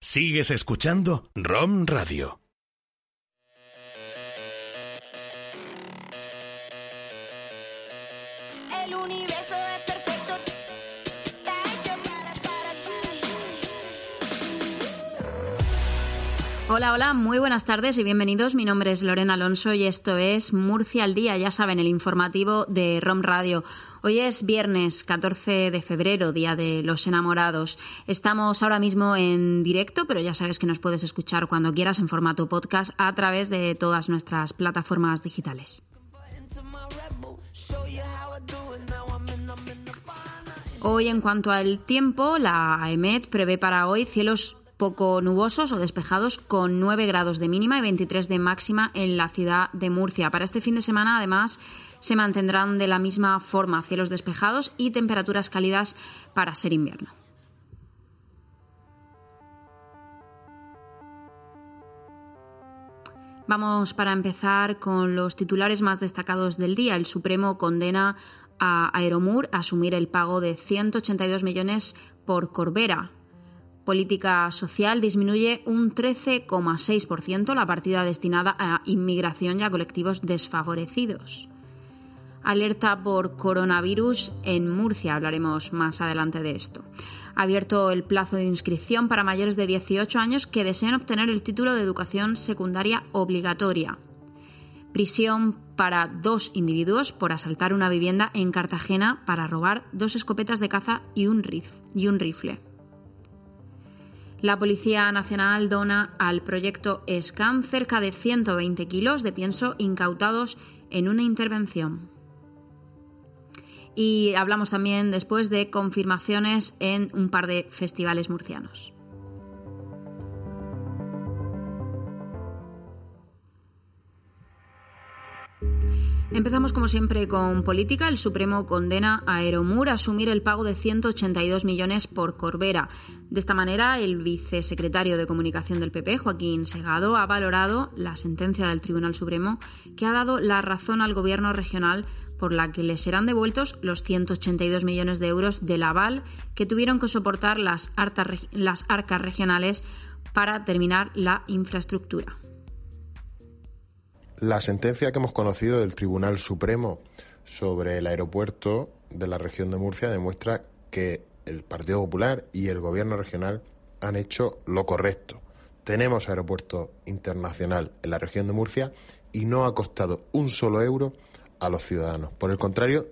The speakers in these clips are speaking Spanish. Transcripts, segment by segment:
Sigues escuchando ROM Radio. Hola, hola, muy buenas tardes y bienvenidos. Mi nombre es Lorena Alonso y esto es Murcia al Día, ya saben, el informativo de ROM Radio. Hoy es viernes 14 de febrero, Día de los Enamorados. Estamos ahora mismo en directo, pero ya sabes que nos puedes escuchar cuando quieras en formato podcast a través de todas nuestras plataformas digitales. Hoy, en cuanto al tiempo, la AEMET prevé para hoy cielos poco nubosos o despejados con 9 grados de mínima y 23 de máxima en la ciudad de Murcia. Para este fin de semana, además, se mantendrán de la misma forma cielos despejados y temperaturas cálidas para ser invierno. Vamos para empezar con los titulares más destacados del día. El Supremo condena a Aeromur a asumir el pago de 182 millones por Corbera. Política social disminuye un 13,6% la partida destinada a inmigración y a colectivos desfavorecidos. Alerta por coronavirus en Murcia, hablaremos más adelante de esto. Abierto el plazo de inscripción para mayores de 18 años que deseen obtener el título de educación secundaria obligatoria. Prisión para dos individuos por asaltar una vivienda en Cartagena para robar dos escopetas de caza y un, rif- y un rifle. La Policía Nacional dona al proyecto SCAN cerca de 120 kilos de pienso incautados en una intervención. Y hablamos también después de confirmaciones en un par de festivales murcianos. Empezamos como siempre con política. El Supremo condena a Aeromur a asumir el pago de 182 millones por Corbera. De esta manera, el vicesecretario de Comunicación del PP, Joaquín Segado, ha valorado la sentencia del Tribunal Supremo que ha dado la razón al gobierno regional por la que les serán devueltos los 182 millones de euros del aval que tuvieron que soportar las, arcas regionales para terminar la infraestructura. La sentencia que hemos conocido del Tribunal Supremo sobre el aeropuerto de la región de Murcia demuestra que el Partido Popular y el Gobierno regional han hecho lo correcto. Tenemos aeropuerto internacional en la región de Murcia y no ha costado un solo euro a los ciudadanos. Por el contrario,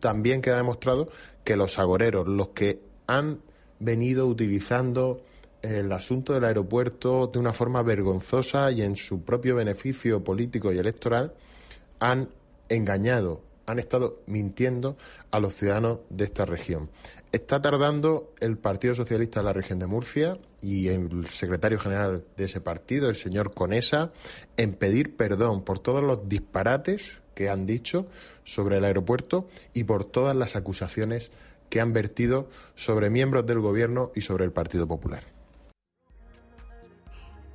también queda demostrado que los agoreros, los que han venido utilizando el asunto del aeropuerto de una forma vergonzosa y en su propio beneficio político y electoral, han engañado, han estado mintiendo a los ciudadanos de esta región. Está tardando el Partido Socialista de la región de Murcia y el secretario general de ese partido, el señor Conesa, en pedir perdón por todos los disparates que han dicho sobre el aeropuerto y por todas las acusaciones que han vertido sobre miembros del Gobierno y sobre el Partido Popular.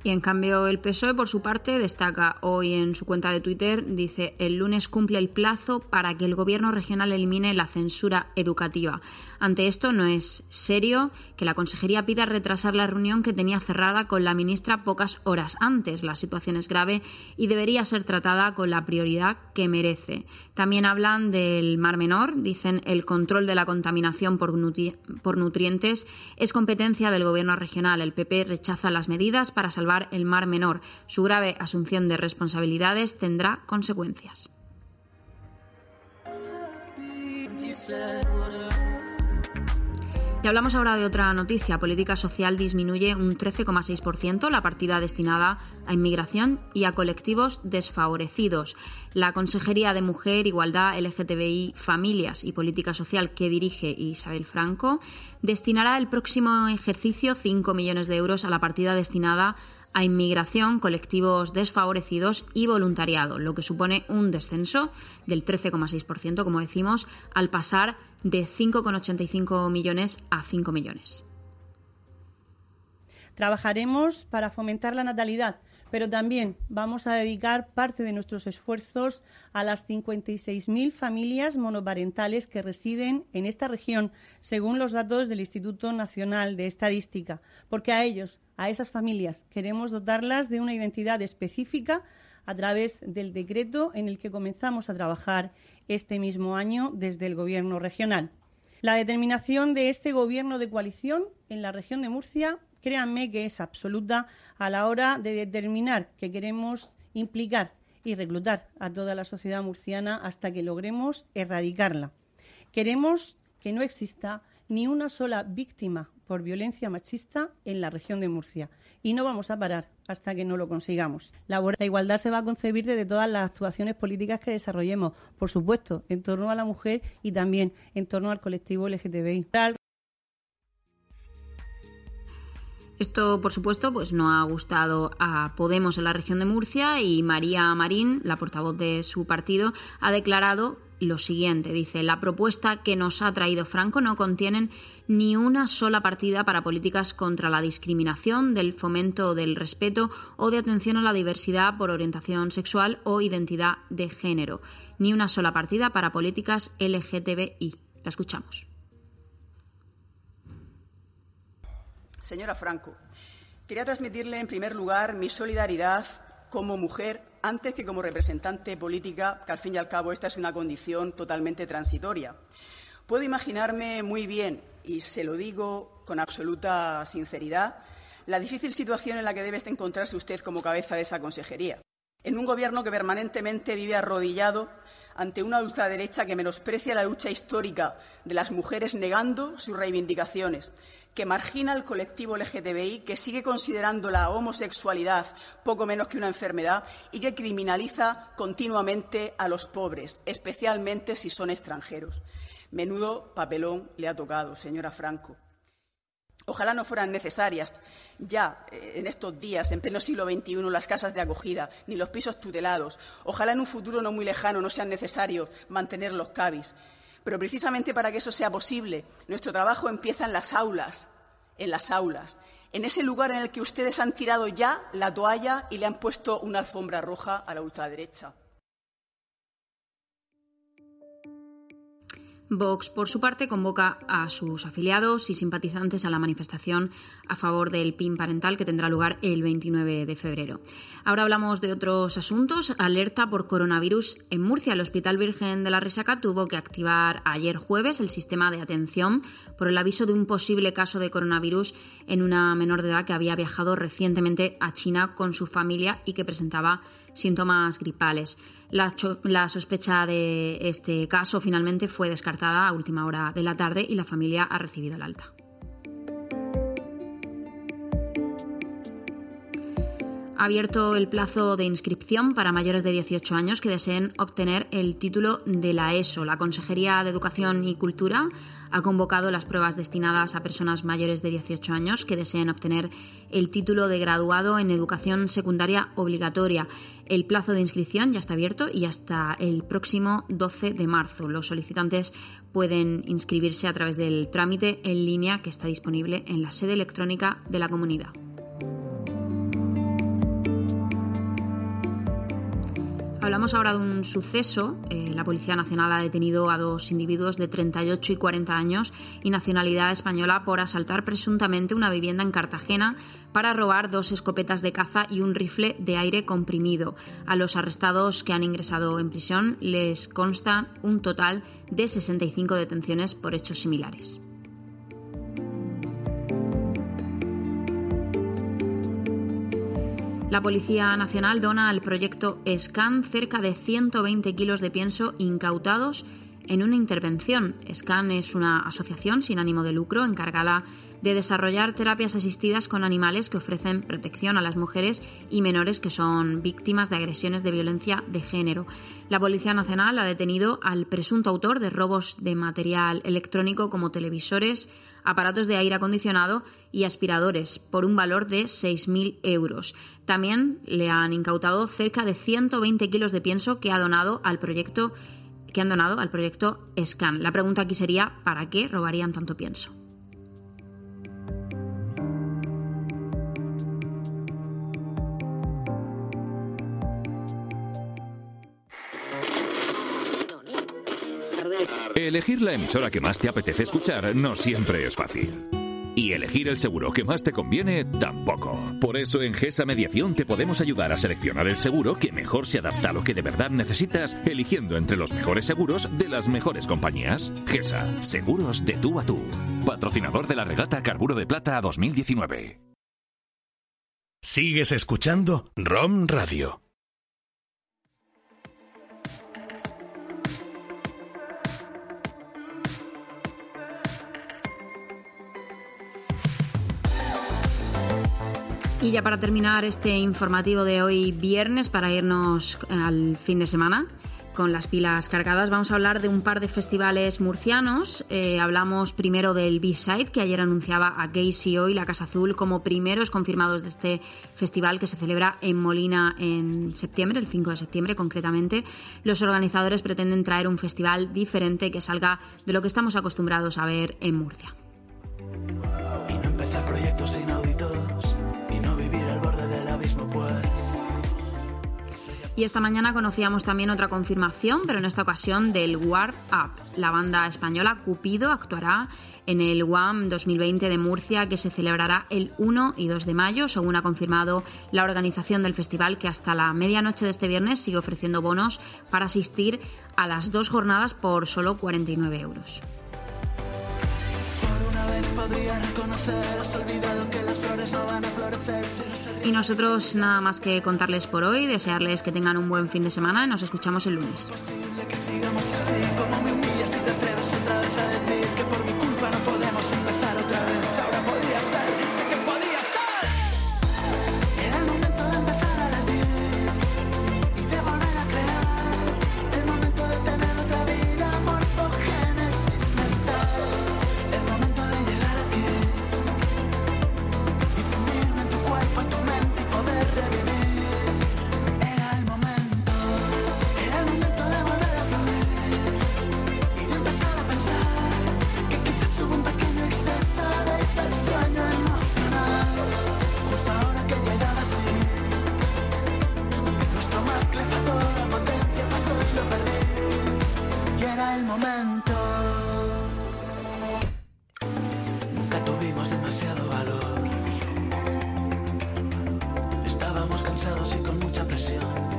Y en cambio el PSOE, por su parte, destaca hoy en su cuenta de Twitter, dice, el lunes cumple el plazo para que el gobierno regional elimine la censura educativa. Ante esto no es serio que la consejería pida retrasar la reunión que tenía cerrada con la ministra pocas horas antes. La situación es grave y debería ser tratada con la prioridad que merece. También hablan del Mar Menor, dicen el control de la contaminación por, nutri- por nutrientes es competencia del gobierno regional. El PP rechaza las medidas para salvar el Mar Menor. Su grave asunción de responsabilidades tendrá consecuencias. Y hablamos ahora de otra noticia. Política social disminuye un 13,6% la partida destinada a inmigración y a colectivos desfavorecidos. La Consejería de Mujer, Igualdad, LGTBI, Familias y Política Social que dirige Isabel Franco destinará el próximo ejercicio 5 millones de euros a la partida destinada a inmigración, colectivos desfavorecidos y voluntariado, lo que supone un descenso del 13,6%, como decimos, al pasar de 5,85 millones a 5 millones. Trabajaremos para fomentar la natalidad, pero también vamos a dedicar parte de nuestros esfuerzos a las 56.000 familias monoparentales que residen en esta región, según los datos del Instituto Nacional de Estadística, porque a ellos, a esas familias, queremos dotarlas de una identidad específica a través del decreto en el que comenzamos a trabajar este mismo año desde el Gobierno regional. La determinación de este Gobierno de coalición en la región de Murcia créanme que es absoluta a la hora de determinar que queremos implicar y reclutar a toda la sociedad murciana hasta que logremos erradicarla. Queremos que no exista ni una sola víctima por violencia machista en la región de Murcia y no vamos a parar hasta que no lo consigamos. La, igualdad se va a concebir desde todas las actuaciones políticas que desarrollemos, por supuesto, en torno a la mujer y también en torno al colectivo LGTBI. Esto, por supuesto, pues no ha gustado a Podemos en la región de Murcia y María Marín, la portavoz de su partido, ha declarado lo siguiente. Dice, la propuesta que nos ha traído Franco no contienen ni una sola partida para políticas contra la discriminación, del fomento del respeto o de atención a la diversidad por orientación sexual o identidad de género. Ni una sola partida para políticas LGTBI. La escuchamos. Señora Franco, quería transmitirle en primer lugar mi solidaridad como mujer antes que como representante política, que al fin y al cabo esta es una condición totalmente transitoria. Puedo imaginarme muy bien, y se lo digo con absoluta sinceridad, la difícil situación en la que debe encontrarse usted como cabeza de esa consejería. En un gobierno que permanentemente vive arrodillado ante una ultraderecha que menosprecia la lucha histórica de las mujeres negando sus reivindicaciones, que margina al colectivo LGTBI, que sigue considerando la homosexualidad poco menos que una enfermedad y que criminaliza continuamente a los pobres, especialmente si son extranjeros. Menudo papelón le ha tocado, señora Franco. Ojalá no fueran necesarias ya eh, en estos días, en pleno siglo XXI, las casas de acogida ni los pisos tutelados. Ojalá en un futuro no muy lejano no sean necesarios mantener los CABIS. Pero precisamente para que eso sea posible, nuestro trabajo empieza en las aulas, en las aulas, en ese lugar en el que ustedes han tirado ya la toalla y le han puesto una alfombra roja a la ultraderecha. Vox, por su parte, convoca a sus afiliados y simpatizantes a la manifestación a favor del PIN parental que tendrá lugar el 29 de febrero. Ahora hablamos de otros asuntos. Alerta por coronavirus en Murcia. El Hospital Virgen de la Resaca tuvo que activar ayer jueves el sistema de atención por el aviso de un posible caso de coronavirus en una menor de edad que había viajado recientemente a China con su familia y que presentaba síntomas gripales. La, la, sospecha de este caso finalmente fue descartada a última hora de la tarde y la familia ha recibido el alta. Ha abierto el plazo de inscripción para mayores de 18 años que deseen obtener el título de la ESO. La Consejería de Educación y Cultura ha convocado las pruebas destinadas a personas mayores de 18 años que deseen obtener el título de graduado en educación secundaria obligatoria. El plazo de inscripción ya está abierto y hasta el próximo 12 de marzo. Los solicitantes pueden inscribirse a través del trámite en línea que está disponible en la sede electrónica de la comunidad. Hablamos ahora de un suceso. Eh, la Policía Nacional ha detenido a dos individuos de 38 y 40 años y nacionalidad española por asaltar presuntamente una vivienda en Cartagena para robar dos escopetas de caza y un rifle de aire comprimido. A los arrestados que han ingresado en prisión les consta un total de 65 detenciones por hechos similares. La Policía Nacional dona al proyecto SCAN cerca de 120 kilos de pienso incautados en una intervención. SCAN es una asociación sin ánimo de lucro encargada de desarrollar terapias asistidas con animales que ofrecen protección a las mujeres y menores que son víctimas de agresiones de violencia de género. La Policía Nacional ha detenido al presunto autor de robos de material electrónico como televisores, aparatos de aire acondicionado y aspiradores por un valor de 6.000 euros. También le han incautado cerca de 120 kilos de pienso que ha donado al proyecto que han donado al proyecto SCAN. La pregunta aquí sería ¿para qué robarían tanto pienso? Elegir la emisora que más te apetece escuchar no siempre es fácil. Y elegir el seguro que más te conviene tampoco. Por eso en GESA Mediación te podemos ayudar a seleccionar el seguro que mejor se adapta a lo que de verdad necesitas, eligiendo entre los mejores seguros de las mejores compañías. GESA, seguros de tú a tú. Patrocinador de la regata Carburo de Plata 2019. Sigues escuchando ROM Radio. Y ya para terminar este informativo de hoy viernes, para irnos al fin de semana con las pilas cargadas, vamos a hablar de un par de festivales murcianos. Eh, hablamos primero del B-Side, que ayer anunciaba a Casey y la Casa Azul como primeros confirmados de este festival que se celebra en Molina en septiembre, el 5 de septiembre concretamente. Los organizadores pretenden traer un festival diferente que salga de lo que estamos acostumbrados a ver en Murcia. Y no Y esta mañana conocíamos también otra confirmación, pero en esta ocasión del War Up. La banda española Cupido actuará en el WAM 2020 de Murcia, que se celebrará el 1 y 2 de mayo, según ha confirmado la organización del festival, que hasta la medianoche de este viernes sigue ofreciendo bonos para asistir a las dos jornadas por solo 49 euros. Y nosotros nada más que contarles por hoy, desearles que tengan un buen fin de semana y nos escuchamos el lunes. Cansados y con mucha presión.